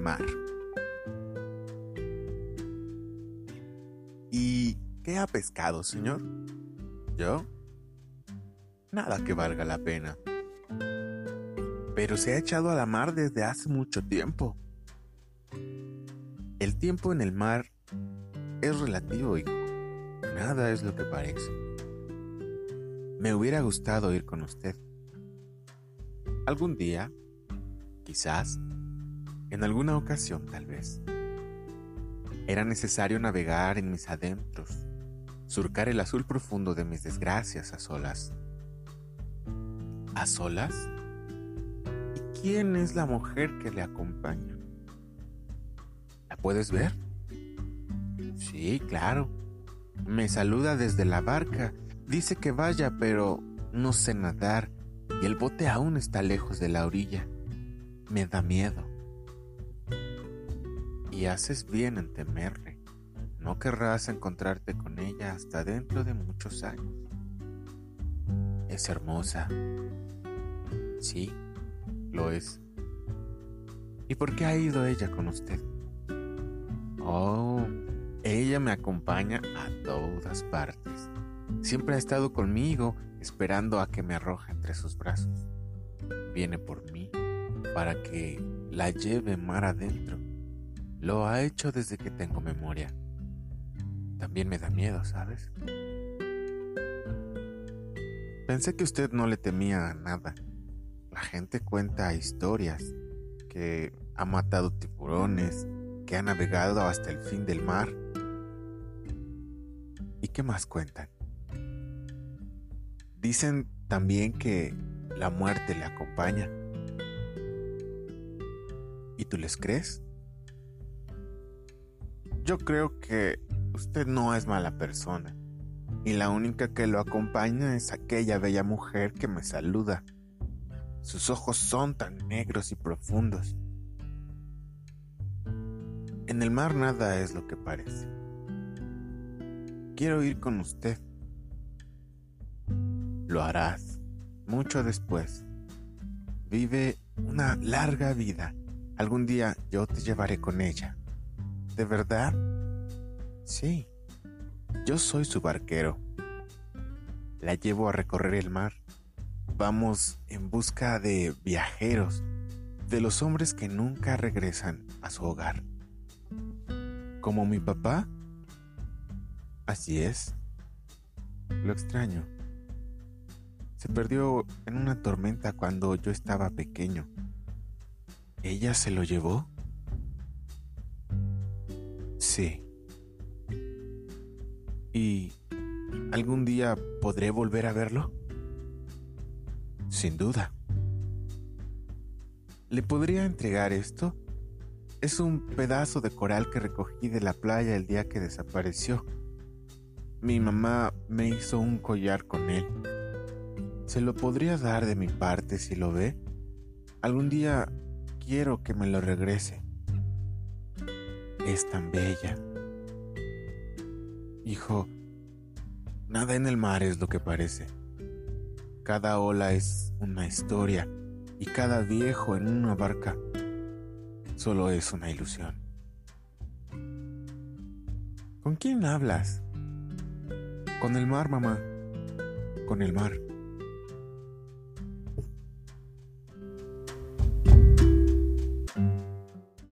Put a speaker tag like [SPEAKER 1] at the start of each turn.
[SPEAKER 1] mar. ¿Y qué ha pescado, señor? ¿Yo? Nada que valga la pena. Pero se ha echado a la mar desde hace mucho tiempo. El tiempo en el mar es relativo, hijo. Nada es lo que parece. Me hubiera gustado ir con usted. Algún día, quizás, en alguna ocasión tal vez. Era necesario navegar en mis adentros, surcar el azul profundo de mis desgracias a solas. ¿A solas? ¿Y quién es la mujer que le acompaña? ¿La puedes ver? Sí, claro. Me saluda desde la barca. Dice que vaya, pero no sé nadar y el bote aún está lejos de la orilla. Me da miedo. Y haces bien en temerle. No querrás encontrarte con ella hasta dentro de muchos años. Es hermosa. Sí, lo es. ¿Y por qué ha ido ella con usted? Oh, ella me acompaña a todas partes. Siempre ha estado conmigo esperando a que me arroje entre sus brazos. Viene por mí para que la lleve mar adentro. Lo ha hecho desde que tengo memoria. También me da miedo, ¿sabes? Pensé que usted no le temía nada. La gente cuenta historias que ha matado tiburones, que ha navegado hasta el fin del mar. ¿Y qué más cuentan? Dicen también que la muerte le acompaña. ¿Y tú les crees? Yo creo que usted no es mala persona, y la única que lo acompaña es aquella bella mujer que me saluda. Sus ojos son tan negros y profundos. En el mar nada es lo que parece. Quiero ir con usted lo harás mucho después. Vive una larga vida. Algún día yo te llevaré con ella. ¿De verdad? Sí. Yo soy su barquero. La llevo a recorrer el mar. Vamos en busca de viajeros, de los hombres que nunca regresan a su hogar. ¿Como mi papá? Así es. Lo extraño. Se perdió en una tormenta cuando yo estaba pequeño. ¿Ella se lo llevó? ¿Y algún día podré volver a verlo? Sin duda. ¿Le podría entregar esto? Es un pedazo de coral que recogí de la playa el día que desapareció. Mi mamá me hizo un collar con él. Se lo podría dar de mi parte si lo ve. Algún día quiero que me lo regrese. Es tan bella. Hijo, nada en el mar es lo que parece. Cada ola es una historia y cada viejo en una barca solo es una ilusión. ¿Con quién hablas? Con el mar, mamá. Con el mar.